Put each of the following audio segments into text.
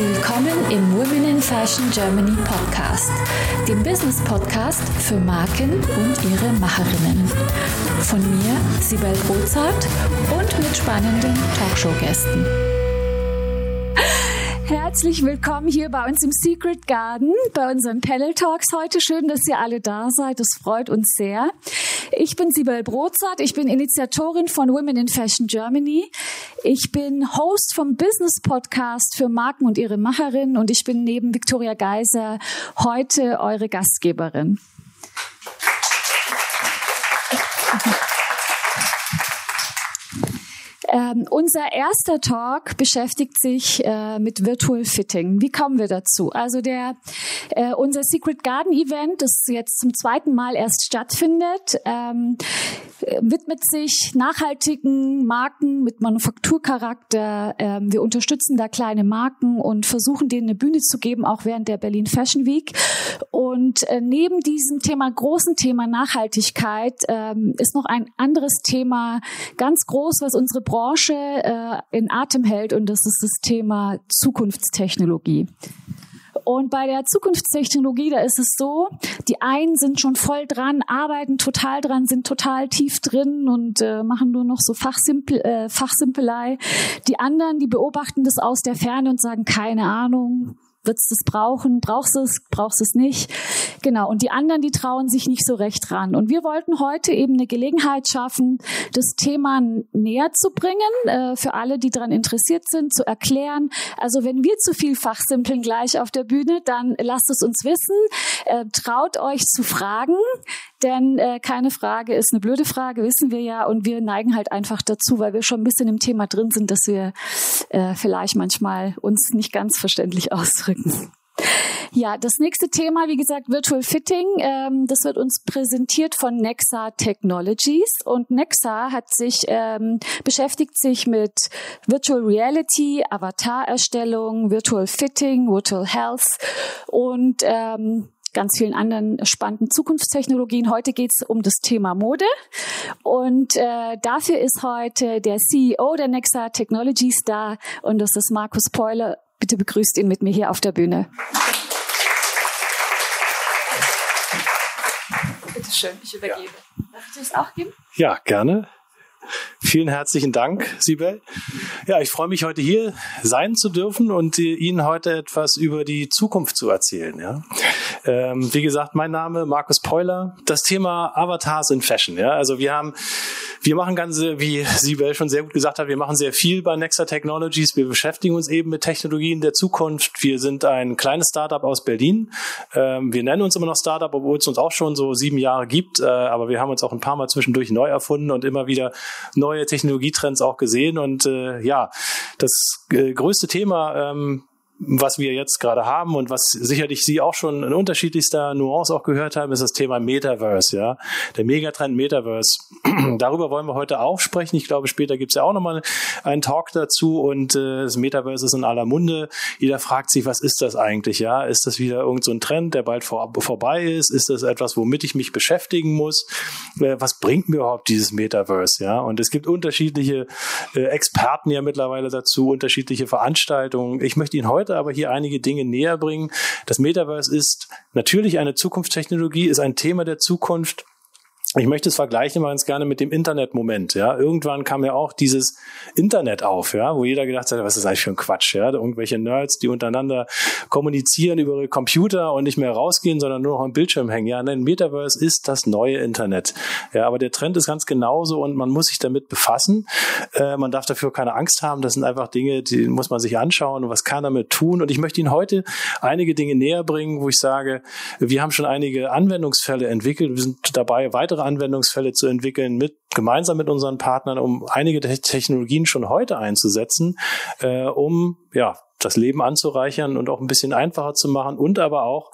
Willkommen im Women in Fashion Germany Podcast, dem Business Podcast für Marken und ihre Macherinnen. Von mir, Sibel Rozart und mit spannenden Talkshow-Gästen. Herzlich willkommen hier bei uns im Secret Garden, bei unseren Panel Talks heute. Schön, dass ihr alle da seid. Das freut uns sehr. Ich bin Sibel Brozart. Ich bin Initiatorin von Women in Fashion Germany. Ich bin Host vom Business Podcast für Marken und ihre Macherinnen und ich bin neben Victoria Geiser heute eure Gastgeberin. Ähm, unser erster Talk beschäftigt sich äh, mit Virtual Fitting. Wie kommen wir dazu? Also der äh, unser Secret Garden Event, das jetzt zum zweiten Mal erst stattfindet, ähm, widmet sich nachhaltigen Marken mit Manufakturcharakter. Ähm, wir unterstützen da kleine Marken und versuchen denen eine Bühne zu geben, auch während der Berlin Fashion Week. Und äh, neben diesem Thema, großen Thema Nachhaltigkeit, ähm, ist noch ein anderes Thema ganz groß, was unsere Branche Branche äh, in Atem hält und das ist das Thema Zukunftstechnologie. Und bei der Zukunftstechnologie, da ist es so, die einen sind schon voll dran, arbeiten total dran, sind total tief drin und äh, machen nur noch so Fachsimpel, äh, Fachsimpelei. Die anderen, die beobachten das aus der Ferne und sagen, keine Ahnung, Wird's das brauchen? Brauchst du es? Brauchst du es nicht? Genau. Und die anderen, die trauen sich nicht so recht ran. Und wir wollten heute eben eine Gelegenheit schaffen, das Thema näher zu bringen, äh, für alle, die daran interessiert sind, zu erklären. Also wenn wir zu viel fachsimpeln gleich auf der Bühne, dann lasst es uns wissen. Äh, traut euch zu fragen. Denn äh, keine Frage ist eine blöde Frage, wissen wir ja. Und wir neigen halt einfach dazu, weil wir schon ein bisschen im Thema drin sind, dass wir äh, vielleicht manchmal uns nicht ganz verständlich ausdrücken. Ja, das nächste Thema, wie gesagt, Virtual Fitting. Ähm, das wird uns präsentiert von Nexa Technologies und Nexa hat sich ähm, beschäftigt sich mit Virtual Reality, Avatar-Erstellung, Virtual Fitting, Virtual Health und ähm, ganz vielen anderen spannenden Zukunftstechnologien. Heute geht es um das Thema Mode und äh, dafür ist heute der CEO der Nexa Technologies da und das ist Markus Peuler. Bitte begrüßt ihn mit mir hier auf der Bühne. Bitte schön, ich übergebe. Ja. Darf ich das auch geben? Ja, gerne. Vielen herzlichen Dank, Sibel. Ja, ich freue mich heute hier sein zu dürfen und Ihnen heute etwas über die Zukunft zu erzählen. Ja. Ähm, wie gesagt, mein Name Markus Peuler. Das Thema Avatars in Fashion. Ja, also wir haben wir machen ganze, wie Sibel schon sehr gut gesagt hat, wir machen sehr viel bei Nexa Technologies. Wir beschäftigen uns eben mit Technologien der Zukunft. Wir sind ein kleines Startup aus Berlin. Ähm, wir nennen uns immer noch Startup, obwohl es uns auch schon so sieben Jahre gibt. Äh, aber wir haben uns auch ein paar Mal zwischendurch neu erfunden und immer wieder neue Technologietrends auch gesehen. Und äh, ja, das äh, größte Thema ähm, was wir jetzt gerade haben und was sicherlich Sie auch schon in unterschiedlichster Nuance auch gehört haben, ist das Thema Metaverse, ja. Der Megatrend Metaverse. Darüber wollen wir heute auch sprechen. Ich glaube, später gibt es ja auch nochmal einen Talk dazu und äh, das Metaverse ist in aller Munde. Jeder fragt sich, was ist das eigentlich, ja? Ist das wieder irgend so Trend, der bald vor, vorbei ist? Ist das etwas, womit ich mich beschäftigen muss? Äh, was bringt mir überhaupt dieses Metaverse, ja? Und es gibt unterschiedliche äh, Experten ja mittlerweile dazu, unterschiedliche Veranstaltungen. Ich möchte Ihnen heute heute aber hier einige Dinge näher bringen. Das Metaverse ist natürlich eine Zukunftstechnologie, ist ein Thema der Zukunft ich möchte es vergleichen mal ganz gerne mit dem Internet-Moment. Ja, irgendwann kam ja auch dieses Internet auf, ja, wo jeder gedacht hat, was ist eigentlich für ein Quatsch, ja, irgendwelche Nerds, die untereinander kommunizieren über ihre Computer und nicht mehr rausgehen, sondern nur noch am Bildschirm hängen. Ja, ein Metaverse ist das neue Internet. Ja, aber der Trend ist ganz genauso und man muss sich damit befassen. Äh, man darf dafür keine Angst haben. Das sind einfach Dinge, die muss man sich anschauen und was kann damit tun. Und ich möchte Ihnen heute einige Dinge näher bringen, wo ich sage, wir haben schon einige Anwendungsfälle entwickelt. Wir sind dabei, weitere weitere Anwendungsfälle zu entwickeln, mit gemeinsam mit unseren Partnern, um einige Technologien schon heute einzusetzen, äh, um ja das Leben anzureichern und auch ein bisschen einfacher zu machen und aber auch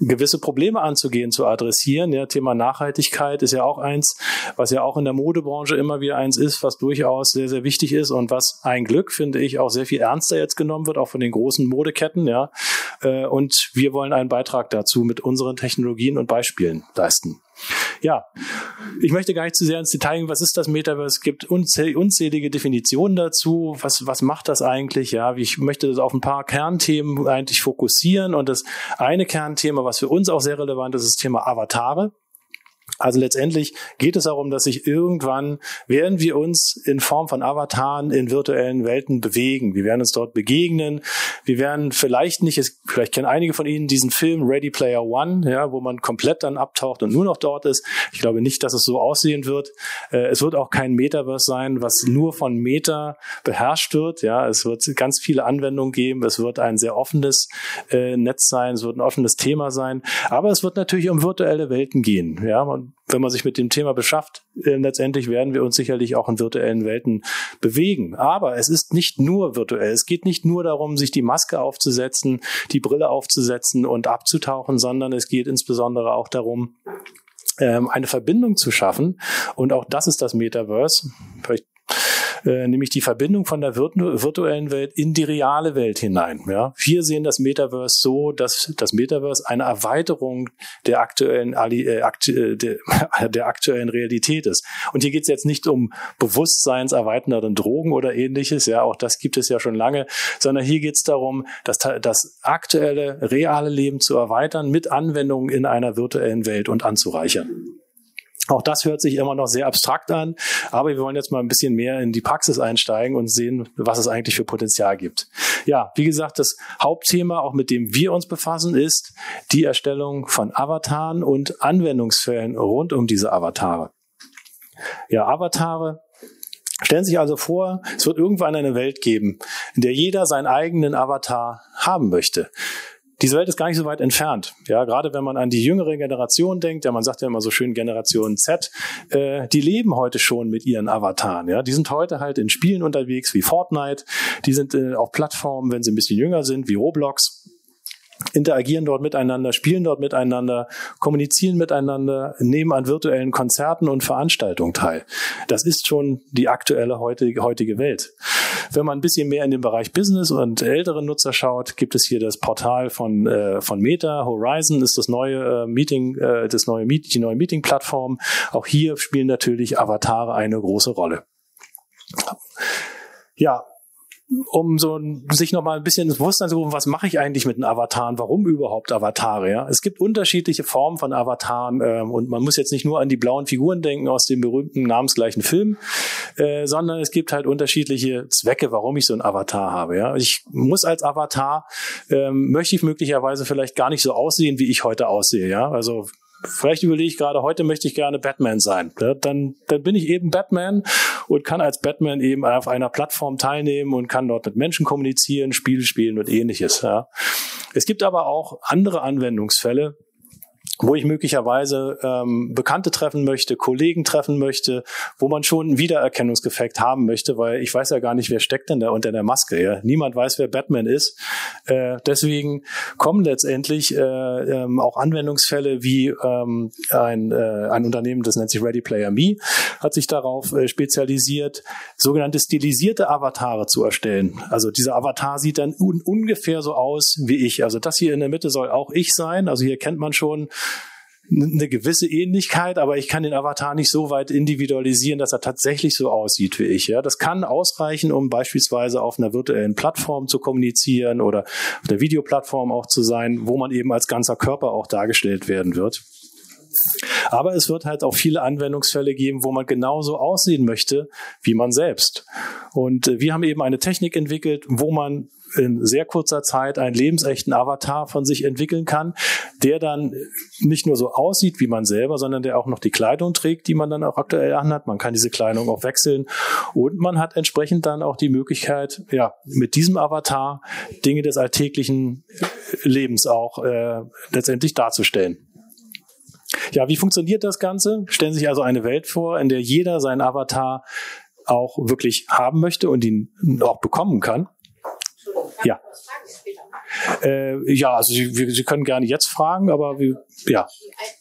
gewisse Probleme anzugehen, zu adressieren. Ja, Thema Nachhaltigkeit ist ja auch eins, was ja auch in der Modebranche immer wieder eins ist, was durchaus sehr, sehr wichtig ist und was ein Glück, finde ich, auch sehr viel ernster jetzt genommen wird, auch von den großen Modeketten, ja, Äh, und wir wollen einen Beitrag dazu mit unseren Technologien und Beispielen leisten. Ja, ich möchte gar nicht zu sehr ins Detail gehen. Was ist das Metaverse? Es gibt unzählige Definitionen dazu. Was, was macht das eigentlich? Ja, ich möchte das auf ein paar Kernthemen eigentlich fokussieren. Und das eine Kernthema, was für uns auch sehr relevant ist, ist das Thema Avatare. Also letztendlich geht es darum, dass sich irgendwann, werden wir uns in Form von Avataren in virtuellen Welten bewegen. Wir werden uns dort begegnen. Wir werden vielleicht nicht, vielleicht kennen einige von Ihnen diesen Film Ready Player One, ja, wo man komplett dann abtaucht und nur noch dort ist. Ich glaube nicht, dass es so aussehen wird. Äh, es wird auch kein Metaverse sein, was nur von Meta beherrscht wird. Ja, es wird ganz viele Anwendungen geben. Es wird ein sehr offenes äh, Netz sein. Es wird ein offenes Thema sein. Aber es wird natürlich um virtuelle Welten gehen. Ja, man wenn man sich mit dem Thema beschafft, äh, letztendlich werden wir uns sicherlich auch in virtuellen Welten bewegen. Aber es ist nicht nur virtuell. Es geht nicht nur darum, sich die Maske aufzusetzen, die Brille aufzusetzen und abzutauchen, sondern es geht insbesondere auch darum, ähm, eine Verbindung zu schaffen. Und auch das ist das Metaverse. Vielleicht äh, nämlich die Verbindung von der virtuellen Welt in die reale Welt hinein. Ja? Wir sehen das Metaverse so, dass das Metaverse eine Erweiterung der aktuellen, äh, aktu der, der, aktuellen Realität ist. Und hier geht es jetzt nicht um bewusstseinserweiternde Drogen oder ähnliches, ja, auch das gibt es ja schon lange, sondern hier geht es darum, das, das aktuelle, reale Leben zu erweitern mit Anwendungen in einer virtuellen Welt und anzureichern. Auch das hört sich immer noch sehr abstrakt an, aber wir wollen jetzt mal ein bisschen mehr in die Praxis einsteigen und sehen, was es eigentlich für Potenzial gibt. Ja, wie gesagt, das Hauptthema, auch mit dem wir uns befassen, ist die Erstellung von Avataren und Anwendungsfällen rund um diese Avatare. Ja, Avatare Stellen Sie sich also vor, es wird irgendwann eine Welt geben, in der jeder seinen eigenen Avatar haben möchte diese Welt ist gar nicht so weit entfernt. Ja, gerade wenn man an die jüngere Generation denkt, ja, man sagt ja immer so schön Generation Z, äh, die leben heute schon mit ihren Avataren. Ja, die sind heute halt in Spielen unterwegs wie Fortnite. Die sind äh, auf Plattformen, wenn sie ein bisschen jünger sind, wie Roblox interagieren dort miteinander, spielen dort miteinander, kommunizieren miteinander, nehmen an virtuellen Konzerten und Veranstaltungen teil. Das ist schon die aktuelle heutige, Welt. Wenn man ein bisschen mehr in den Bereich Business und ältere Nutzer schaut, gibt es hier das Portal von, äh, von Meta. Horizon ist das neue äh, Meeting, äh, das neue Meet, die neue Meeting-Plattform. Auch hier spielen natürlich Avatare eine große Rolle. Ja, um so sich noch mal ein bisschen ins Bewusstsein zu rufen, was mache ich eigentlich mit den Avataren? Warum überhaupt Avatare? Ja? Es gibt unterschiedliche Formen von Avataren ähm, und man muss jetzt nicht nur an die blauen Figuren denken aus dem berühmten namensgleichen Film, äh, sondern es gibt halt unterschiedliche Zwecke, warum ich so einen Avatar habe. Ja? Ich muss als Avatar ähm, möchte ich möglicherweise vielleicht gar nicht so aussehen, wie ich heute aussehe. Ja, also vielleicht überlege ich gerade, heute möchte ich gerne Batman sein. Ja, dann, dann bin ich eben Batman und kann als Batman eben auf einer Plattform teilnehmen und kann dort mit Menschen kommunizieren, Spiele spielen und ähnliches. Ja. Es gibt aber auch andere Anwendungsfälle, wo ich möglicherweise ähm, Bekannte treffen möchte, Kollegen treffen möchte, wo man schon einen Wiedererkennungseffekt haben möchte, weil ich weiß ja gar nicht, wer steckt denn da unter der Maske. Ja? Niemand weiß, wer Batman ist. Äh, deswegen kommen letztendlich äh, ähm, auch Anwendungsfälle wie ähm, ein, äh, ein Unternehmen, das nennt sich Ready Player Me, hat sich darauf äh, spezialisiert, sogenannte stilisierte Avatare zu erstellen. Also dieser Avatar sieht dann un ungefähr so aus wie ich. Also das hier in der Mitte soll auch ich sein. Also hier kennt man schon eine gewisse Ähnlichkeit, aber ich kann den Avatar nicht so weit individualisieren, dass er tatsächlich so aussieht wie ich. Ja, das kann ausreichen, um beispielsweise auf einer virtuellen Plattform zu kommunizieren oder auf der Videoplattform auch zu sein, wo man eben als ganzer Körper auch dargestellt werden wird. Aber es wird halt auch viele Anwendungsfälle geben, wo man genauso aussehen möchte wie man selbst. Und äh, wir haben eben eine Technik entwickelt, wo man in sehr kurzer Zeit einen lebensechten Avatar von sich entwickeln kann, der dann nicht nur so aussieht wie man selber, sondern der auch noch die Kleidung trägt, die man dann auch aktuell anhat. Man kann diese Kleidung auch wechseln und man hat entsprechend dann auch die Möglichkeit, ja, mit diesem Avatar Dinge des alltäglichen Lebens auch äh, letztendlich darzustellen. Ja, wie funktioniert das Ganze? Stellen Sie sich also eine Welt vor, in der jeder seinen Avatar auch wirklich haben möchte und ihn auch bekommen kann. Ja. Äh, ja, also Sie, Sie, können gerne jetzt fragen, aber wir, ja.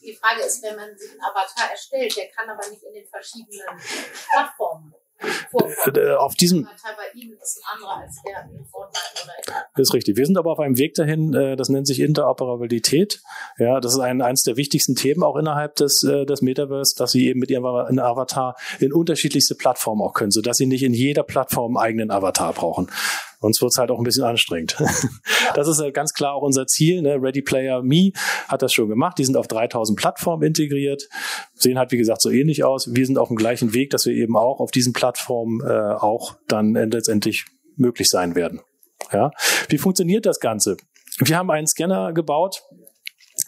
Die Frage ist, wenn man sich einen Avatar erstellt, der kann aber nicht in den verschiedenen Plattformen auf diesem Das ist richtig. Wir sind aber auf einem Weg dahin, äh, das nennt sich Interoperabilität. Ja, das ist ein, eines der wichtigsten Themen auch innerhalb des, äh, des Metaverse, dass Sie eben mit Ihrem Avatar in unterschiedlichste Plattformen auch können, sodass Sie nicht in jeder Plattform einen eigenen Avatar brauchen. Sonst wird es halt auch ein bisschen anstrengend. Das ist halt ganz klar auch unser Ziel. Ne? Ready Player Me hat das schon gemacht. Die sind auf 3000 Plattformen integriert, sehen halt wie gesagt so ähnlich aus. Wir sind auf dem gleichen Weg, dass wir eben auch auf diesen Plattformen äh, auch dann letztendlich möglich sein werden. Ja, wie funktioniert das Ganze? Wir haben einen Scanner gebaut, äh,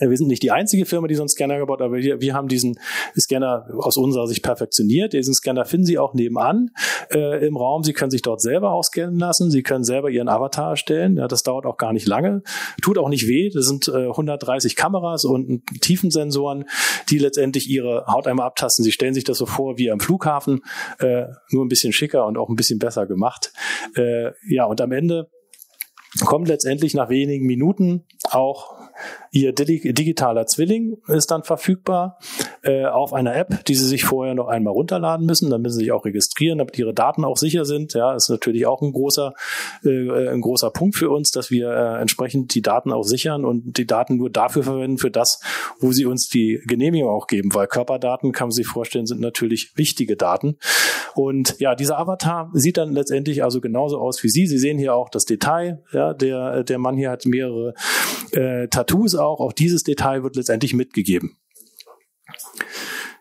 wir sind nicht die einzige Firma, die so einen Scanner gebaut hat, aber wir, wir haben diesen Scanner aus unserer Sicht perfektioniert. Diesen Scanner finden Sie auch nebenan äh, im Raum. Sie können sich dort selber auch scannen lassen. Sie können selber Ihren Avatar erstellen. Ja, das dauert auch gar nicht lange. Tut auch nicht weh. Das sind äh, 130 Kameras und Tiefensensoren, die letztendlich Ihre Haut einmal abtasten. Sie stellen sich das so vor wie am Flughafen, äh, nur ein bisschen schicker und auch ein bisschen besser gemacht. Äh, ja, und am Ende kommt letztendlich nach wenigen Minuten auch Ihr digitaler Zwilling ist dann verfügbar äh, auf einer App, die Sie sich vorher noch einmal runterladen müssen. Dann müssen Sie sich auch registrieren, damit Ihre Daten auch sicher sind. Ja, ist natürlich auch ein großer, äh, ein großer Punkt für uns, dass wir äh, entsprechend die Daten auch sichern und die Daten nur dafür verwenden, für das, wo Sie uns die Genehmigung auch geben. Weil Körperdaten, kann man sich vorstellen, sind natürlich wichtige Daten. Und ja, dieser Avatar sieht dann letztendlich also genauso aus wie Sie. Sie sehen hier auch das Detail. Ja, der, der Mann hier hat mehrere äh, Tattoos auch. Auch dieses Detail wird letztendlich mitgegeben.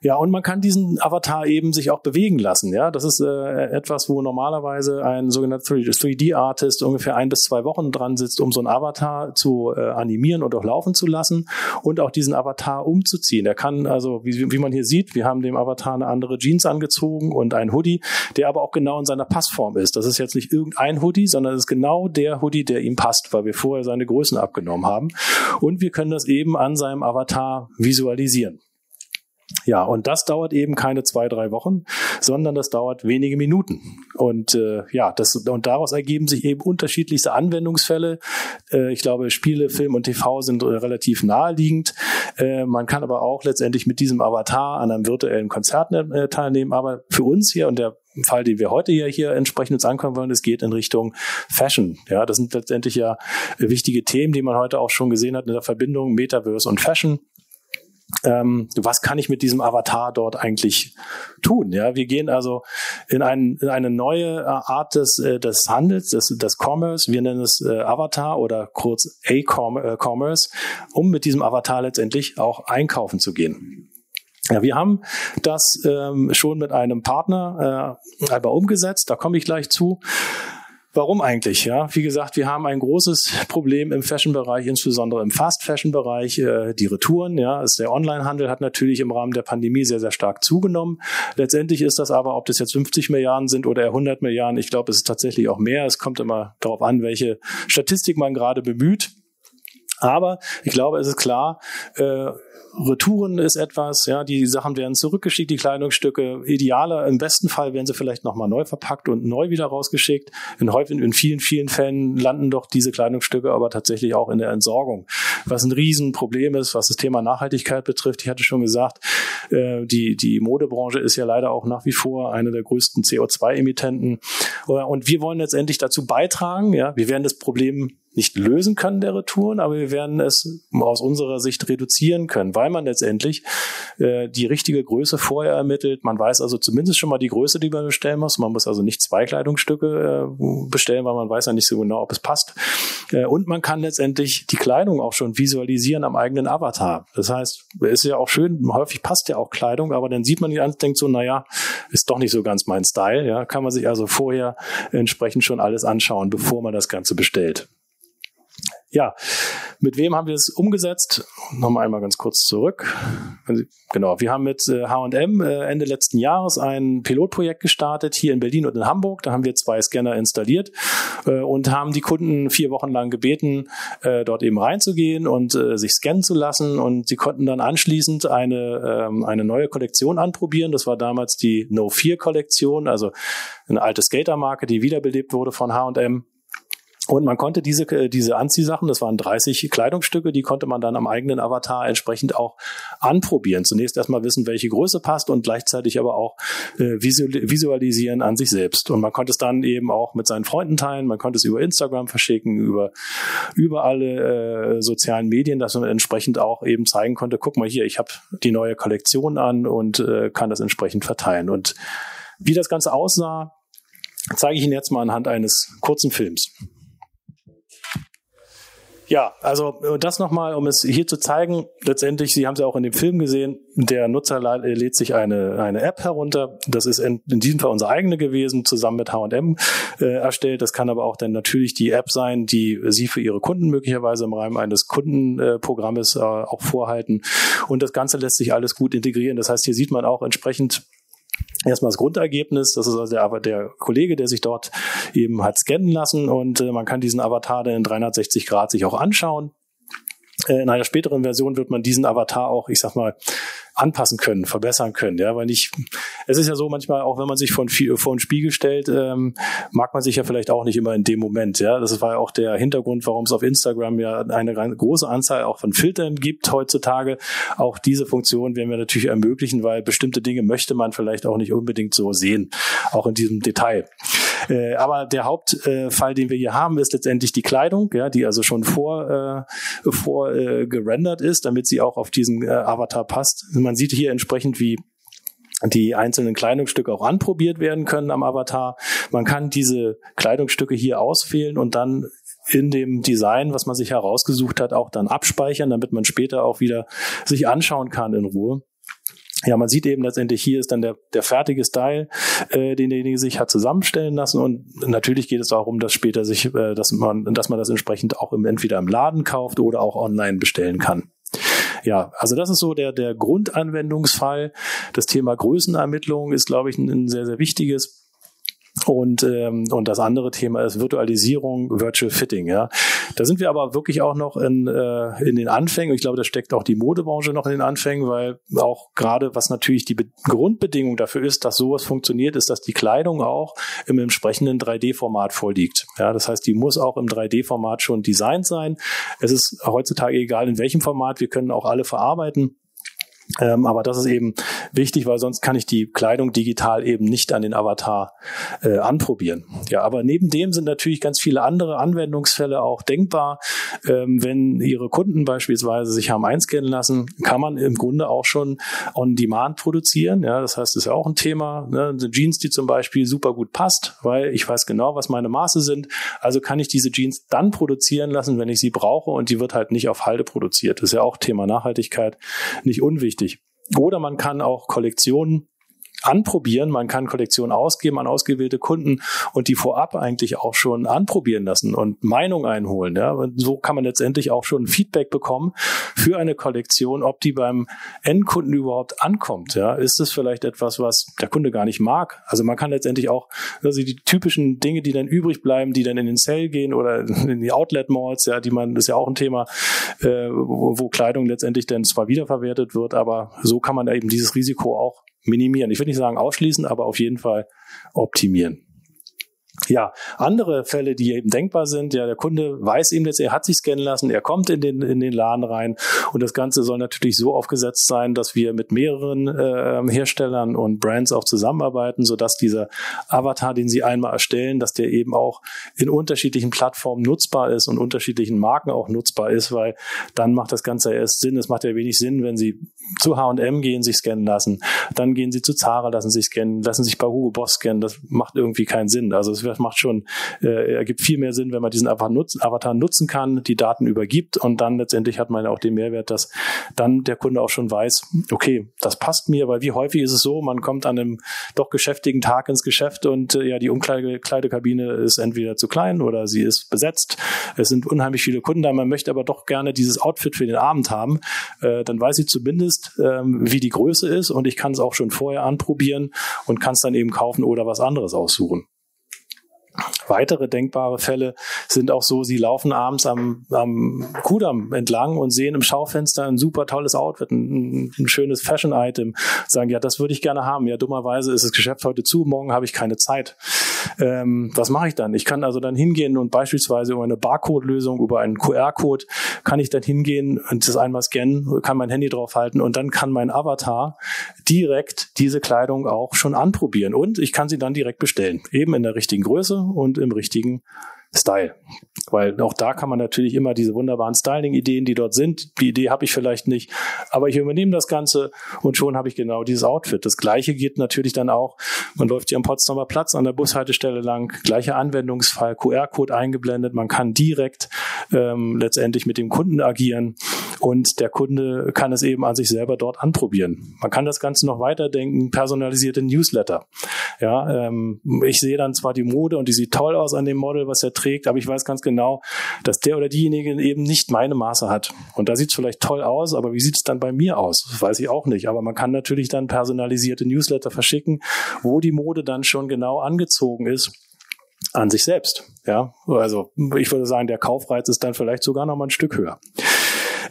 Ja, und man kann diesen Avatar eben sich auch bewegen lassen. Ja, das ist äh, etwas, wo normalerweise ein sogenannter 3D-Artist ungefähr ein bis zwei Wochen dran sitzt, um so einen Avatar zu äh, animieren und auch laufen zu lassen und auch diesen Avatar umzuziehen. Er kann also, wie, wie man hier sieht, wir haben dem Avatar eine andere Jeans angezogen und ein Hoodie, der aber auch genau in seiner Passform ist. Das ist jetzt nicht irgendein Hoodie, sondern es ist genau der Hoodie, der ihm passt, weil wir vorher seine Größen abgenommen haben. Und wir können das eben an seinem Avatar visualisieren. Ja, und das dauert eben keine zwei, drei Wochen, sondern das dauert wenige Minuten. Und äh, ja, das und daraus ergeben sich eben unterschiedlichste Anwendungsfälle. Äh, ich glaube, Spiele, Film und TV sind äh, relativ naheliegend. Äh, man kann aber auch letztendlich mit diesem Avatar an einem virtuellen Konzert äh, teilnehmen. Aber für uns hier und der Fall, den wir heute ja hier entsprechend uns ankommen wollen, es geht in Richtung Fashion. Ja, das sind letztendlich ja wichtige Themen, die man heute auch schon gesehen hat in der Verbindung Metaverse und Fashion ähm, was kann ich mit diesem Avatar dort eigentlich tun? Ja, wir gehen also in, ein, in eine neue äh, Art des, äh, des Handels, des, des Commerce. Wir nennen es äh, Avatar oder kurz A-Commerce, um mit diesem Avatar letztendlich auch einkaufen zu gehen. Ja, wir haben das ähm, schon mit einem Partner äh, einmal umgesetzt. Da komme ich gleich zu. Warum eigentlich? Ja, wie gesagt, wir haben ein großes Problem im Fashion-Bereich, insbesondere im Fast-Fashion-Bereich. Äh, die Retouren, ja, ist der Onlinehandel hat natürlich im Rahmen der Pandemie sehr, sehr stark zugenommen. Letztendlich ist das aber, ob das jetzt 50 Milliarden sind oder 100 Milliarden, ich glaube, es ist tatsächlich auch mehr. Es kommt immer darauf an, welche Statistik man gerade bemüht. Aber ich glaube, es ist klar, äh, Retouren ist etwas, ja, die Sachen werden zurückgeschickt, die Kleidungsstücke. Idealer, im besten Fall werden sie vielleicht nochmal neu verpackt und neu wieder rausgeschickt. In, häufig, in vielen, vielen Fällen landen doch diese Kleidungsstücke aber tatsächlich auch in der Entsorgung. Was ein Riesenproblem ist, was das Thema Nachhaltigkeit betrifft. Ich hatte schon gesagt, äh, die, die Modebranche ist ja leider auch nach wie vor eine der größten CO2-Emittenten. Und wir wollen letztendlich dazu beitragen, ja, wir werden das Problem nicht lösen können, der Retouren, aber wir werden es aus unserer Sicht reduzieren können, weil man letztendlich äh, die richtige Größe vorher ermittelt. Man weiß also zumindest schon mal die Größe, die man bestellen muss. Man muss also nicht zwei Kleidungsstücke äh, bestellen, weil man weiß ja nicht so genau, ob es passt. Äh, und man kann letztendlich die Kleidung auch schon visualisieren am eigenen Avatar. Das heißt, ist ja auch schön, häufig passt ja auch Kleidung, aber dann sieht man die an denkt so, naja, ist doch nicht so ganz mein Style. Ja, kann man sich also vorher entsprechend schon alles anschauen, bevor man das Ganze bestellt. Ja, mit wem haben wir es umgesetzt? Nochmal einmal ganz kurz zurück. Genau, wir haben mit H&M Ende letzten Jahres ein Pilotprojekt gestartet hier in Berlin und in Hamburg. Da haben wir zwei Scanner installiert äh, und haben die Kunden vier Wochen lang gebeten, dort eben reinzugehen und sich scannen zu lassen. Und sie konnten dann anschließend eine, ähm, eine neue Kollektion anprobieren. Das war damals die No 4 Kollektion, also eine alte Skatermarke, die wiederbelebt wurde von H&M Und man konnte diese, äh, diese Anziehsachen, das waren 30 Kleidungsstücke, die konnte man dann am eigenen Avatar entsprechend auch anprobieren. Zunächst erstmal wissen, welche Größe passt und gleichzeitig aber auch äh, visualisieren an sich selbst. Und man konnte es dann eben auch mit seinen Freunden teilen, man konnte es über Instagram verschicken, über, über alle äh, sozialen Medien, dass man entsprechend auch eben zeigen konnte, guck mal hier, ich habe die neue Kollektion an und äh, kann das entsprechend verteilen. Und wie das Ganze aussah, zeige ich Ihnen jetzt mal anhand eines kurzen Films. Ja, also äh, das nochmal, um es hier zu zeigen. Letztendlich, Sie haben es ja auch in dem Film gesehen, der Nutzer lädt sich eine, eine App herunter. Das ist in, in diesem Fall unsere eigene gewesen, zusammen mit H&M äh, erstellt. Das kann aber auch dann natürlich die App sein, die Sie für Ihre Kunden möglicherweise im Rahmen eines Kundenprogrammes äh, auch vorhalten. Und das Ganze lässt sich alles gut integrieren. Das heißt, hier sieht man auch entsprechend erstmal das Grundergebnis. Das ist also der, der Kollege, der sich dort eben hat scannen lassen und äh, man kann diesen Avatar dann in 360 Grad sich auch anschauen. Äh, in einer späteren Version wird man diesen Avatar auch, ich sag mal, anpassen können, verbessern können. Ja, weil nicht, es ist ja so manchmal, auch wenn man sich vor, vor einen Spiegel stellt, ähm, mag man sich ja vielleicht auch nicht immer in dem Moment. Ja, das war ja auch der Hintergrund, warum es auf Instagram ja eine große Anzahl auch von Filtern gibt heutzutage. Auch diese Funktion werden wir natürlich ermöglichen, weil bestimmte Dinge möchte man vielleicht auch nicht unbedingt so sehen, auch in diesem Detail. Äh, aber der Hauptfall, äh, den wir hier haben, ist letztendlich die Kleidung, ja, die also schon vor, äh, vor äh, gerendert ist, damit sie auch auf diesen äh, Avatar passt. Man sieht hier entsprechend, wie die einzelnen Kleidungsstücke auch anprobiert werden können am Avatar. Man kann diese Kleidungsstücke hier auswählen und dann in dem Design, was man sich herausgesucht hat, auch dann abspeichern, damit man später auch wieder sich anschauen kann in Ruhe ja, man sieht eben letztendlich, hier ist dann der, der fertige Style, äh, den derjenige sich hat zusammenstellen lassen. Und natürlich geht es darum, dass später sich, äh, dass man, dass man das entsprechend auch im, entweder im Laden kauft oder auch online bestellen kann. Ja, also das ist so der, der Grundanwendungsfall. Das Thema Größenermittlung ist, glaube ich, ein, ein sehr, sehr wichtiges. Und, ähm, und das andere Thema ist Virtualisierung, Virtual Fitting. Ja, da sind wir aber wirklich auch noch in, äh, in den Anfängen. Ich glaube, da steckt auch die Modebranche noch in den Anfängen, weil auch gerade was natürlich die Be Grundbedingung dafür ist, dass sowas funktioniert, ist, dass die Kleidung auch im entsprechenden 3D-Format vorliegt. Ja, das heißt, die muss auch im 3D-Format schon designt sein. Es ist heutzutage egal in welchem Format. Wir können auch alle verarbeiten. Ähm, aber das ist eben wichtig, weil sonst kann ich die Kleidung digital eben nicht an den Avatar äh, anprobieren. Ja, aber neben dem sind natürlich ganz viele andere Anwendungsfälle auch denkbar. Ähm, wenn Ihre Kunden beispielsweise sich haben einscannen lassen, kann man im Grunde auch schon on demand produzieren. Ja, das heißt, das ist ja auch ein Thema. Ne? Eine Jeans, die zum Beispiel super gut passt, weil ich weiß genau, was meine Maße sind. Also kann ich diese Jeans dann produzieren lassen, wenn ich sie brauche und die wird halt nicht auf Halde produziert. Das ist ja auch Thema Nachhaltigkeit nicht unwichtig wichtig. Oder man kann auch Kollektionen anprobieren. Man kann Kollektionen ausgeben an ausgewählte Kunden und die vorab eigentlich auch schon anprobieren lassen und Meinung einholen. Ja. Und so kann man letztendlich auch schon Feedback bekommen für eine Kollektion, ob die beim Endkunden überhaupt ankommt. Ja. Ist es vielleicht etwas, was der Kunde gar nicht mag? Also man kann letztendlich auch also die typischen Dinge, die dann übrig bleiben, die dann in den Sale gehen oder in die Outlet Malls, ja, die man das ist ja auch ein Thema, äh, wo, wo Kleidung letztendlich dann zwar wiederverwertet wird, aber so kann man eben dieses Risiko auch minimieren. Ich würde nicht sagen ausschließen, aber auf jeden Fall optimieren. Ja, andere Fälle, die eben denkbar sind, ja, der Kunde weiß eben jetzt, er hat sich scannen lassen, er kommt in den, in den Laden rein und das Ganze soll natürlich so aufgesetzt sein, dass wir mit mehreren äh, Herstellern und Brands auch zusammenarbeiten, sodass dieser Avatar, den Sie einmal erstellen, dass der eben auch in unterschiedlichen Plattformen nutzbar ist und unterschiedlichen Marken auch nutzbar ist, weil dann macht das Ganze erst Sinn. Es macht ja wenig Sinn, wenn Sie zu H&M gehen, sich scannen lassen, dann gehen Sie zu Zara, lassen sich scannen, lassen sich bei Hugo Boss scannen. Das macht irgendwie keinen Sinn. Also es macht schon, äh, ergibt viel mehr Sinn, wenn man diesen Avatar, nutz, Avatar nutzen kann, die Daten übergibt und dann letztendlich hat man auch den Mehrwert, dass dann der Kunde auch schon weiß, okay, das passt mir, weil wie häufig ist es so, man kommt an einem doch geschäftigen Tag ins Geschäft und äh, ja, die Umkleidekabine ist entweder zu klein oder sie ist besetzt. Es sind unheimlich viele Kunden da, man möchte aber doch gerne dieses Outfit für den Abend haben. Äh, dann weiß ich zumindest, ähm, wie die Größe ist und ich kann es auch schon vorher anprobieren und kann es dann eben kaufen oder was anderes aussuchen. Weitere denkbare Fälle sind auch so, sie laufen abends am, am Kudamm entlang und sehen im Schaufenster ein super tolles Outfit, ein, ein schönes Fashion-Item, sagen, ja, das würde ich gerne haben. Ja, dummerweise ist das Geschäft heute zu, morgen habe ich keine Zeit. Ähm, was mache ich dann? Ich kann also dann hingehen und beispielsweise über eine Barcode-Lösung, über einen QR-Code, kann ich dann hingehen und das einmal scannen, kann mein Handy draufhalten und dann kann mein Avatar direkt diese Kleidung auch schon anprobieren und ich kann sie dann direkt bestellen, eben in der richtigen Größe und im richtigen Style. Weil auch da kann man natürlich immer diese wunderbaren Styling-Ideen, die dort sind. Die Idee habe ich vielleicht nicht, aber ich übernehme das Ganze und schon habe ich genau dieses Outfit. Das gleiche geht natürlich dann auch, man läuft hier am Potsdamer Platz an der Bushaltestelle lang, gleicher Anwendungsfall, QR-Code eingeblendet, man kann direkt ähm, letztendlich mit dem Kunden agieren und der Kunde kann es eben an sich selber dort anprobieren. Man kann das Ganze noch weiterdenken, personalisierte Newsletter. Ja, ähm, ich sehe dann zwar die Mode und die sieht toll aus an dem Model, was er trägt, aber ich weiß ganz genau, dass der oder diejenige eben nicht meine Maße hat. Und da sieht es vielleicht toll aus, aber wie sieht es dann bei mir aus? Das weiß ich auch nicht. Aber man kann natürlich dann personalisierte Newsletter verschicken, wo die Mode dann schon genau angezogen ist an sich selbst. Ja, also ich würde sagen, der Kaufreiz ist dann vielleicht sogar noch mal ein Stück höher.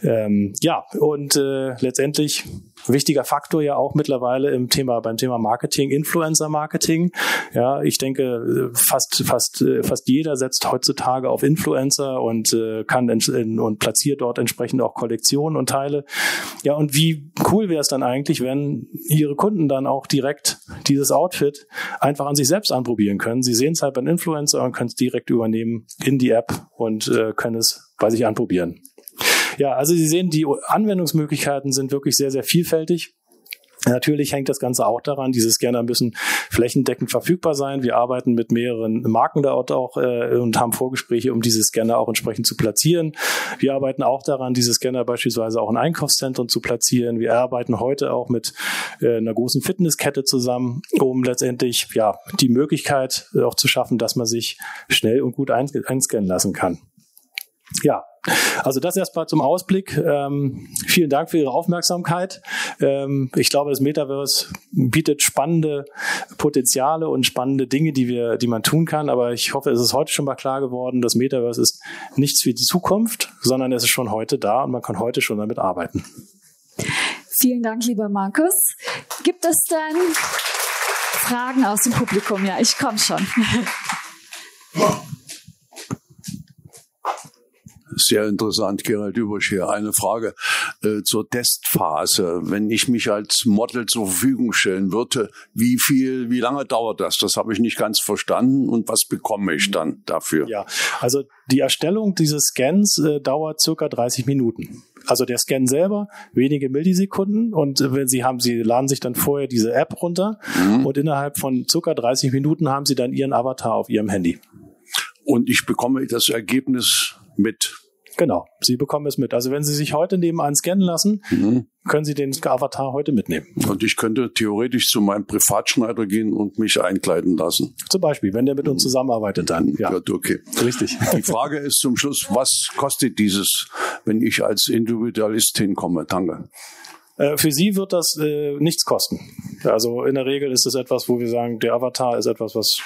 Ähm, ja, und äh, letztendlich wichtiger Faktor ja auch mittlerweile im Thema beim Thema Marketing, Influencer Marketing. Ja, ich denke fast fast äh, fast jeder setzt heutzutage auf Influencer und äh, kann und platziert dort entsprechend auch Kollektionen und Teile. Ja, und wie cool wäre es dann eigentlich, wenn ihre Kunden dann auch direkt dieses Outfit einfach an sich selbst anprobieren können. Sie sehen es halt beim Influencer und können es direkt übernehmen in die App und äh, können es bei sich anprobieren. Ja, also Sie sehen, die Anwendungsmöglichkeiten sind wirklich sehr, sehr vielfältig. Natürlich hängt das Ganze auch daran, diese Scanner müssen flächendeckend verfügbar sein. Wir arbeiten mit mehreren Marken dort auch äh, und haben Vorgespräche, um diese Scanner auch entsprechend zu platzieren. Wir arbeiten auch daran, diese Scanner beispielsweise auch in Einkaufszentren zu platzieren. Wir arbeiten heute auch mit äh, einer großen Fitnesskette zusammen, um letztendlich ja die Möglichkeit auch zu schaffen, dass man sich schnell und gut einscannen lassen kann. Ja, also das erstmal zum Ausblick. Ähm, vielen Dank für Ihre Aufmerksamkeit. Ähm, ich glaube, das Metaverse bietet spannende Potenziale und spannende Dinge, die wir, die man tun kann. Aber ich hoffe, es ist heute schon mal klar geworden, das Metaverse ist nichts für die Zukunft, sondern es ist schon heute da und man kann heute schon damit arbeiten. Vielen Dank, lieber Markus. Gibt es denn Fragen aus dem Publikum? Ja, ich komme schon. Sehr interessant, Gerald Übersch hier. Eine Frage äh, zur Testphase. Wenn ich mich als Model zur Verfügung stellen würde, wie viel, wie lange dauert das? Das habe ich nicht ganz verstanden. Und was bekomme ich dann dafür? Ja, also die Erstellung dieses Scans äh, dauert circa 30 Minuten. Also der Scan selber wenige Millisekunden und äh, wenn Sie haben, Sie laden sich dann vorher diese App runter mhm. und innerhalb von circa 30 Minuten haben Sie dann Ihren Avatar auf Ihrem Handy. Und ich bekomme das Ergebnis mit. Genau, Sie bekommen es mit. Also wenn Sie sich heute nebenan scannen lassen, mhm. können Sie den Avatar heute mitnehmen. Und ich könnte theoretisch zu meinem Privatschneider gehen und mich einkleiden lassen. Zum Beispiel, wenn der mit uns zusammenarbeitet, dann. Ja, ja okay. Richtig. Die Frage ist zum Schluss, was kostet dieses, wenn ich als Individualist hinkomme? Danke. Äh, für Sie wird das äh, nichts kosten. Also in der Regel ist es etwas, wo wir sagen, der Avatar ist etwas, was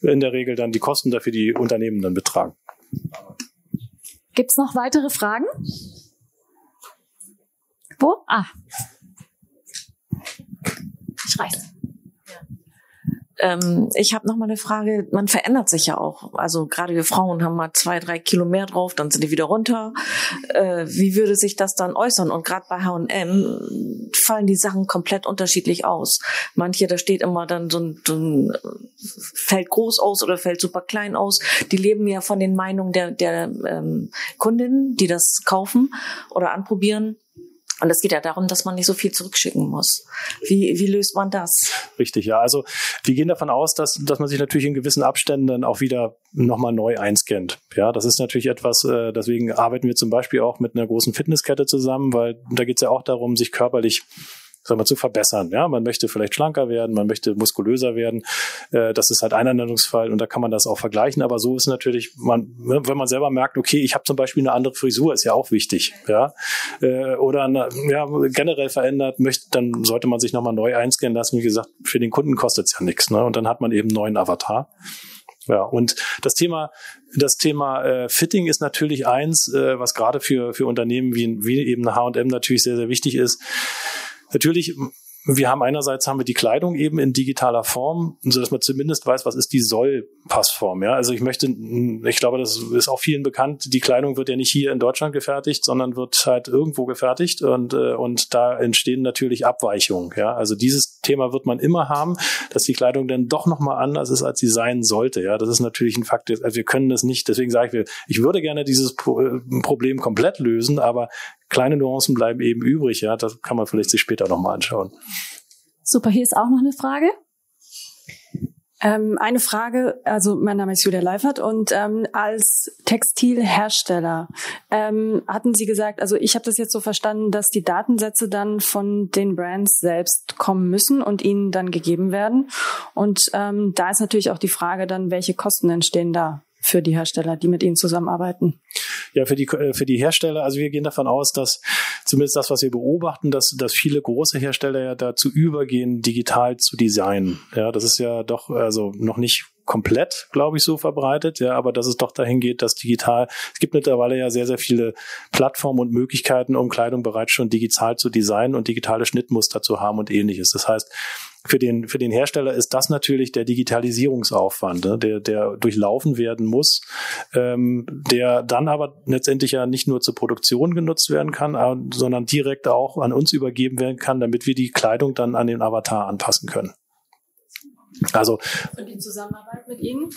in der Regel dann die Kosten dafür die Unternehmen dann betragen. Gibt es noch weitere Fragen? Wo? Ah. Ich weiß. Ähm, ich habe noch mal eine Frage. Man verändert sich ja auch. Also gerade wir Frauen haben mal zwei, drei Kilo mehr drauf, dann sind die wieder runter. Äh, wie würde sich das dann äußern? Und gerade bei H&M fallen die Sachen komplett unterschiedlich aus. Manche, da steht immer dann so ein, so ein fällt groß aus oder fällt super klein aus. Die leben ja von den Meinungen der, der ähm, Kundinnen, die das kaufen oder anprobieren. Und es geht ja darum, dass man nicht so viel zurückschicken muss. Wie, wie löst man das? Richtig, ja. Also wir gehen davon aus, dass, dass man sich natürlich in gewissen Abständen dann auch wieder nochmal neu einscannt. Ja, das ist natürlich etwas, äh, deswegen arbeiten wir zum Beispiel auch mit einer großen Fitnesskette zusammen, weil da geht es ja auch darum, sich körperlich sagen wir, zu verbessern. Ja, man möchte vielleicht schlanker werden, man möchte muskulöser werden. Äh, das ist halt ein Anwendungsfall und da kann man das auch vergleichen. Aber so ist natürlich, man, wenn man selber merkt, okay, ich habe zum Beispiel eine andere Frisur, ist ja auch wichtig. Ja, äh, oder eine, ja, generell verändert, möchte, dann sollte man sich nochmal neu einscannen lassen. Wie gesagt, für den Kunden kostet es ja nichts. Ne? Und dann hat man eben einen neuen Avatar. Ja, und das Thema, das Thema äh, Fitting ist natürlich eins, äh, was gerade für, für Unternehmen wie, wie eben H&M natürlich sehr, sehr wichtig ist. Natürlich wir haben einerseits haben wir die Kleidung eben in digitaler Form, so dass man zumindest weiß, was ist die Soll-Passform. Ja, also ich möchte, ich glaube, das ist auch vielen bekannt. Die Kleidung wird ja nicht hier in Deutschland gefertigt, sondern wird halt irgendwo gefertigt und äh, und da entstehen natürlich Abweichungen. Ja, also dieses Thema wird man immer haben, dass die Kleidung dann doch noch mal anders ist, als sie sein sollte. Ja, das ist natürlich ein Fakt. Also wir können das nicht. Deswegen sage ich, ich würde gerne dieses äh, Problem komplett lösen, aber kleine Nuancen bleiben eben übrig. Ja, das kann man vielleicht sich später noch mal anschauen. Super, hier ist auch noch eine Frage. Ähm, eine Frage, also mein Name ist Julia Leifert und ähm, als Textilhersteller ähm, hatten Sie gesagt, also ich habe das jetzt so verstanden, dass die Datensätze dann von den Brands selbst kommen müssen und ihnen dann gegeben werden. Und ähm, da ist natürlich auch die Frage dann, welche Kosten entstehen da? Für die Hersteller, die mit ihnen zusammenarbeiten? Ja, für die, äh, für die Hersteller, also wir gehen davon aus, dass zumindest das, was wir beobachten, dass, dass viele große Hersteller ja dazu übergehen, digital zu designen. Ja, das ist ja doch also noch nicht komplett, glaube ich, so verbreitet, ja, aber dass es doch dahin geht, dass digital, es gibt mittlerweile ja sehr, sehr viele Plattformen und Möglichkeiten, um Kleidung bereits schon digital zu designen und digitale Schnittmuster zu haben und ähnliches. Das heißt, für den, für den Hersteller ist das natürlich der Digitalisierungsaufwand, ne, der, der durchlaufen werden muss, ähm, der dann aber letztendlich ja nicht nur zur Produktion genutzt werden kann, sondern direkt auch an uns übergeben werden kann, damit wir die Kleidung dann an den Avatar anpassen können. Also. Und die Zusammenarbeit mit Ihnen?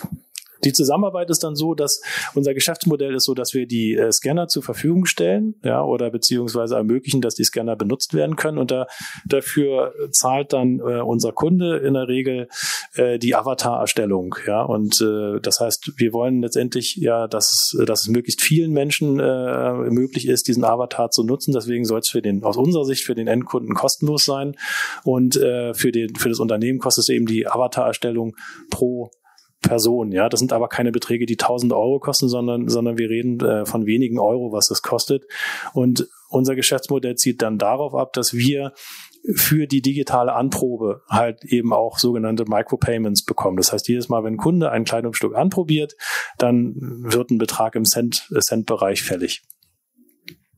Die Zusammenarbeit ist dann so, dass unser Geschäftsmodell ist so, dass wir die äh, Scanner zur Verfügung stellen, ja, oder beziehungsweise ermöglichen, dass die Scanner benutzt werden können. Und da, dafür zahlt dann äh, unser Kunde in der Regel äh, die Avatar-Erstellung, ja. Und äh, das heißt, wir wollen letztendlich ja, dass, dass es möglichst vielen Menschen äh, möglich ist, diesen Avatar zu nutzen. Deswegen soll es für den, aus unserer Sicht für den Endkunden kostenlos sein. Und äh, für, den, für das Unternehmen kostet es eben die Avatar-Erstellung pro Person. Ja, das sind aber keine Beträge, die 1000 Euro kosten, sondern, sondern wir reden äh, von wenigen Euro, was das kostet. Und unser Geschäftsmodell zieht dann darauf ab, dass wir für die digitale Anprobe halt eben auch sogenannte Micropayments bekommen. Das heißt, jedes Mal, wenn ein Kunde ein Kleidungsstück anprobiert, dann wird ein Betrag im Cent, Cent-Bereich fällig.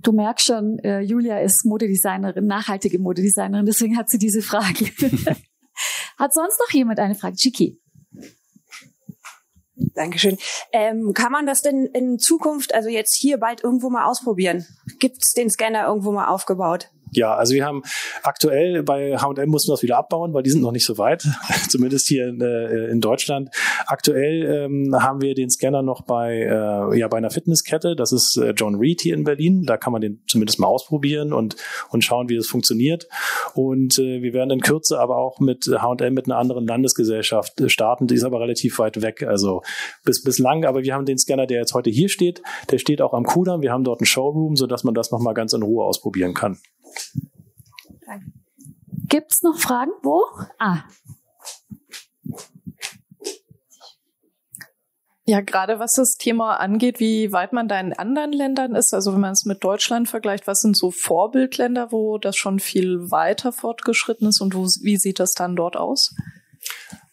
Du merkst schon, äh, Julia ist Modedesignerin, nachhaltige Modedesignerin, deswegen hat sie diese Frage. hat sonst noch jemand eine Frage? Chiki. Dankeschön. Ähm, kann man das denn in Zukunft, also jetzt hier bald irgendwo mal ausprobieren? Gibt es den Scanner irgendwo mal aufgebaut? Ja, also wir haben aktuell bei H&M mussten wir das wieder abbauen, weil die sind noch nicht so weit, zumindest hier in, äh, in Deutschland. Aktuell ähm, haben wir den Scanner noch bei äh, ja bei einer Fitnesskette, das ist äh, John Reed hier in Berlin. Da kann man den zumindest mal ausprobieren und und schauen, wie das funktioniert. Und äh, wir werden in Kürze aber auch mit H&M mit einer anderen Landesgesellschaft äh, starten. Die ist aber relativ weit weg, also bis bislang. Aber wir haben den Scanner, der jetzt heute hier steht, der steht auch am Kudamm. Wir haben dort einen Showroom, so dass man das noch mal ganz in Ruhe ausprobieren kann. Gibt es noch Fragen? Wo? Ah. Ja, gerade was das Thema angeht, wie weit man da in anderen Ländern ist, also wenn man es mit Deutschland vergleicht, was sind so Vorbildländer, wo das schon viel weiter fortgeschritten ist und wo, wie sieht das dann dort aus?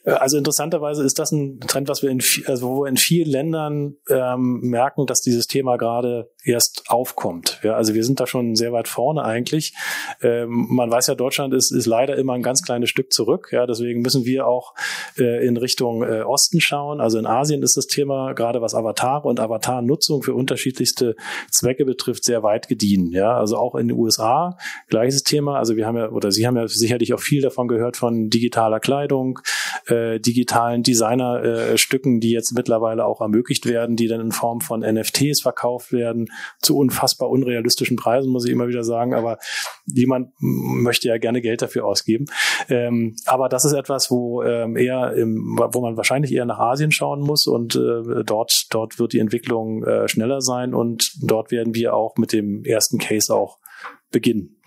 Äh, also interessanterweise ist das ein Trend, was wir in, also wo wir in vielen Ländern ähm, merken, dass dieses Thema gerade erst aufkommt. Ja, also wir sind da schon sehr weit vorne eigentlich. Ähm, man weiß ja, Deutschland ist, ist leider immer ein ganz kleines Stück zurück. Ja, deswegen müssen wir auch äh, in Richtung äh, Osten schauen. Also in Asien ist das Thema gerade was Avatar und Avatar-Nutzung für unterschiedlichste Zwecke betrifft sehr weit gediehen. Ja, also auch in den USA gleiches Thema. Also wir haben ja oder Sie haben ja sicherlich auch viel davon gehört von digitaler Kleidung äh, digitalen Designerstücken, äh, die jetzt mittlerweile auch ermöglicht werden, die dann in Form von NFTs verkauft werden, zu unfassbar unrealistischen Preisen, muss ich immer wieder sagen, aber jemand möchte ja gerne Geld dafür ausgeben. Ähm, aber das ist etwas, wo ähm, eher im, wo man wahrscheinlich eher nach Asien schauen muss. Und äh, dort, dort wird die Entwicklung äh, schneller sein. Und dort werden wir auch mit dem ersten Case auch beginnen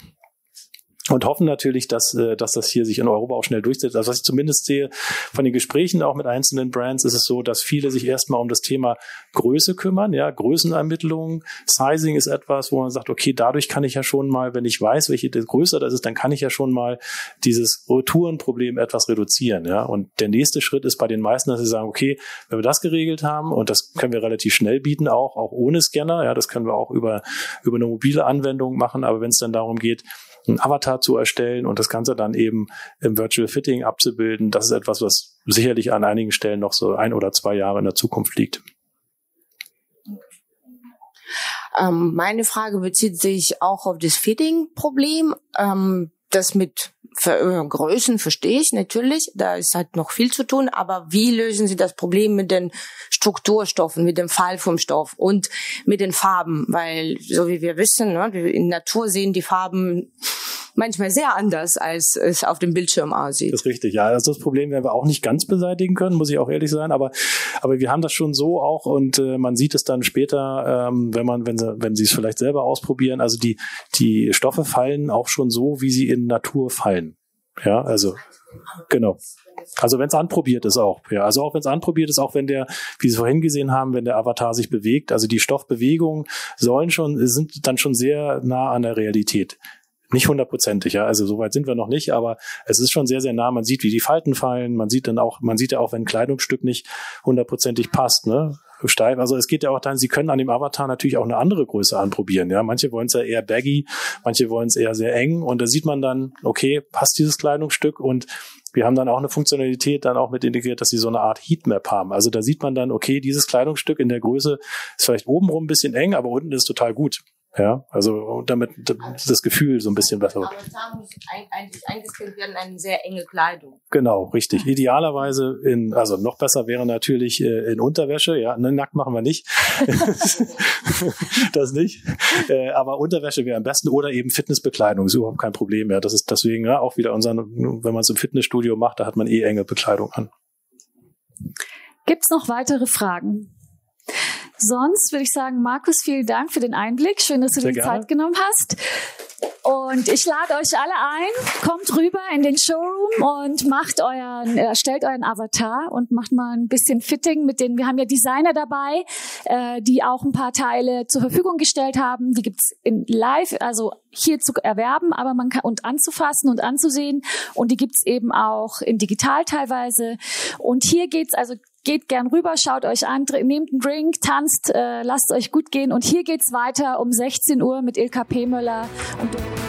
und hoffen natürlich, dass, äh, dass das hier sich in Europa auch schnell durchsetzt. Also was ich zumindest sehe von den Gesprächen auch mit einzelnen Brands, ist es so, dass viele sich erstmal um das Thema Größe kümmern, ja, Größenermittlung, Sizing ist etwas, wo man sagt, okay, dadurch kann ich ja schon mal, wenn ich weiß, welche Größe das ist, dann kann ich ja schon mal dieses Retourenproblem etwas reduzieren, ja. Und der nächste Schritt ist bei den meisten, dass sie sagen, okay, wenn wir das geregelt haben und das können wir relativ schnell bieten, auch, auch ohne Scanner, ja, das können wir auch über, über eine mobile Anwendung machen, aber wenn es dann darum geht, einen Avatar zu erstellen und das Ganze dann eben im Virtual Fitting abzubilden. Das ist etwas, was sicherlich an einigen Stellen noch so ein oder zwei Jahre in der Zukunft liegt. Ähm, meine Frage bezieht sich auch auf das Fitting-Problem. Ähm, das mit Größen verstehe ich natürlich, da ist halt noch viel zu tun, aber wie lösen Sie das Problem mit den Strukturstoffen, mit dem Fall vom Stoff und mit den Farben? Weil, so wie wir wissen, ne, in Natur sehen die Farben manchmal sehr anders, als es auf dem Bildschirm aussieht. Das ist richtig, ja. Also das Problem werden wir auch nicht ganz beseitigen können, muss ich auch ehrlich sein, aber, aber wir haben das schon so auch und äh, man sieht es dann später, ähm, wenn man, wenn sie, wenn sie es vielleicht selber ausprobieren. Also die, die Stoffe fallen auch schon so, wie sie in Natur fallen. Ja, also genau. Also wenn es anprobiert ist auch, ja. Also auch wenn es anprobiert ist, auch wenn der, wie Sie vorhin gesehen haben, wenn der Avatar sich bewegt, also die Stoffbewegungen sollen schon, sind dann schon sehr nah an der Realität. Nicht hundertprozentig, ja. Also soweit sind wir noch nicht, aber es ist schon sehr, sehr nah. Man sieht, wie die Falten fallen. Man sieht dann auch, man sieht ja auch, wenn ein Kleidungsstück nicht hundertprozentig passt, ne? Steif. Also es geht ja auch dann, Sie können an dem Avatar natürlich auch eine andere Größe anprobieren. Ja, manche wollen es ja eher baggy, manche wollen es eher sehr eng und da sieht man dann, okay, passt dieses Kleidungsstück und wir haben dann auch eine Funktionalität dann auch mit integriert, dass sie so eine Art Heatmap haben. Also da sieht man dann, okay, dieses Kleidungsstück in der Größe ist vielleicht obenrum ein bisschen eng, aber unten ist total gut. Ja, also damit das Gefühl so ein bisschen besser wird. Aber da muss eigentlich eingestellt werden eine sehr enge Kleidung. Genau, richtig. Idealerweise in, also noch besser wäre natürlich äh, in Unterwäsche. Ja, ne, nackt machen wir nicht. das nicht. Äh, aber Unterwäsche wäre am besten oder eben Fitnessbekleidung ist überhaupt kein Problem. Ja, das ist deswegen ja, auch wieder unser, wenn man es im Fitnessstudio macht, da hat man eh enge Bekleidung an. Gibt's noch weitere Fragen? Sonst würde ich sagen, Markus, vielen Dank für den Einblick. Schön, dass du dir die Zeit genommen hast. Und ich lade euch alle ein, kommt rüber in den Showroom und macht euren, erstellt euren Avatar und macht mal ein bisschen Fitting mit denen. Wir haben ja Designer dabei, äh, die auch ein paar Teile zur Verfügung gestellt haben. Die gibt's in live, also hier zu erwerben, aber man kann und anzufassen und anzusehen. Und die gibt's eben auch in digital teilweise. Und hier geht's also geht gern rüber, schaut euch an, nehmt einen Drink, tanzt, äh, lasst euch gut gehen. Und hier geht's weiter um 16 Uhr mit Ilka P. Möller und